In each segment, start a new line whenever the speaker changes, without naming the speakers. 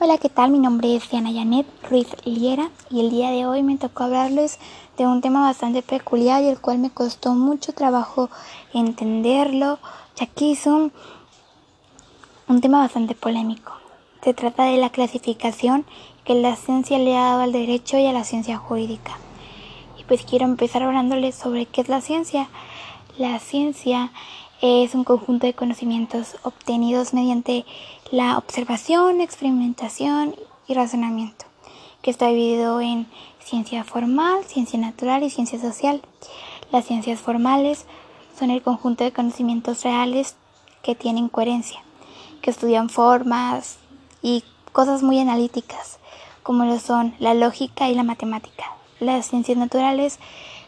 Hola, ¿qué tal? Mi nombre es Diana Janet Ruiz Liera y el día de hoy me tocó hablarles de un tema bastante peculiar y el cual me costó mucho trabajo entenderlo, ya que es un, un tema bastante polémico. Se trata de la clasificación que la ciencia le ha dado al derecho y a la ciencia jurídica. Y pues quiero empezar hablándoles sobre qué es la ciencia. La ciencia es un conjunto de conocimientos obtenidos mediante la observación, experimentación y razonamiento, que está dividido en ciencia formal, ciencia natural y ciencia social. Las ciencias formales son el conjunto de conocimientos reales que tienen coherencia, que estudian formas y cosas muy analíticas, como lo son la lógica y la matemática. Las ciencias naturales,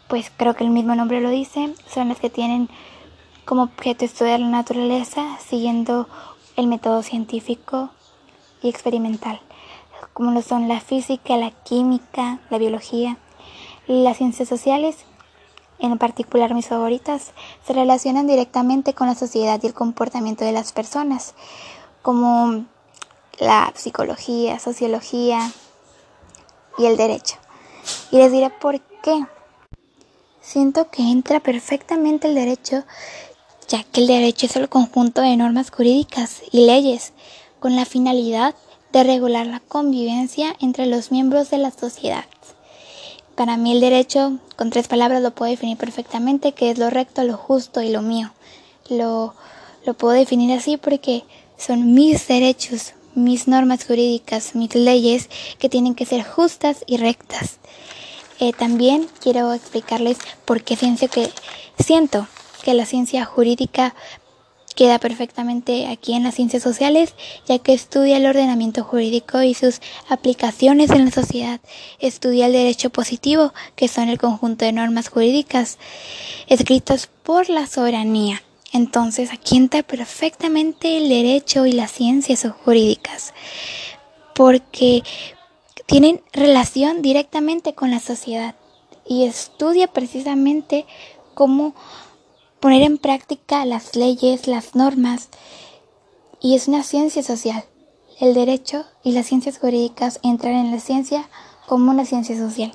pues creo que el mismo nombre lo dice, son las que tienen como objeto estudiar la naturaleza siguiendo el método científico y experimental, como lo son la física, la química, la biología. Las ciencias sociales, en particular mis favoritas, se relacionan directamente con la sociedad y el comportamiento de las personas, como la psicología, sociología y el derecho. Y les diré por qué. Siento que entra perfectamente el derecho ya que el derecho es el conjunto de normas jurídicas y leyes con la finalidad de regular la convivencia entre los miembros de la sociedad. Para mí el derecho, con tres palabras, lo puedo definir perfectamente, que es lo recto, lo justo y lo mío. Lo, lo puedo definir así porque son mis derechos, mis normas jurídicas, mis leyes que tienen que ser justas y rectas. Eh, también quiero explicarles por qué siento que siento que la ciencia jurídica queda perfectamente aquí en las ciencias sociales, ya que estudia el ordenamiento jurídico y sus aplicaciones en la sociedad. Estudia el derecho positivo, que son el conjunto de normas jurídicas escritas por la soberanía. Entonces, aquí entra perfectamente el derecho y las ciencias jurídicas, porque tienen relación directamente con la sociedad y estudia precisamente cómo poner en práctica las leyes, las normas, y es una ciencia social. El derecho y las ciencias jurídicas entran en la ciencia como una ciencia social.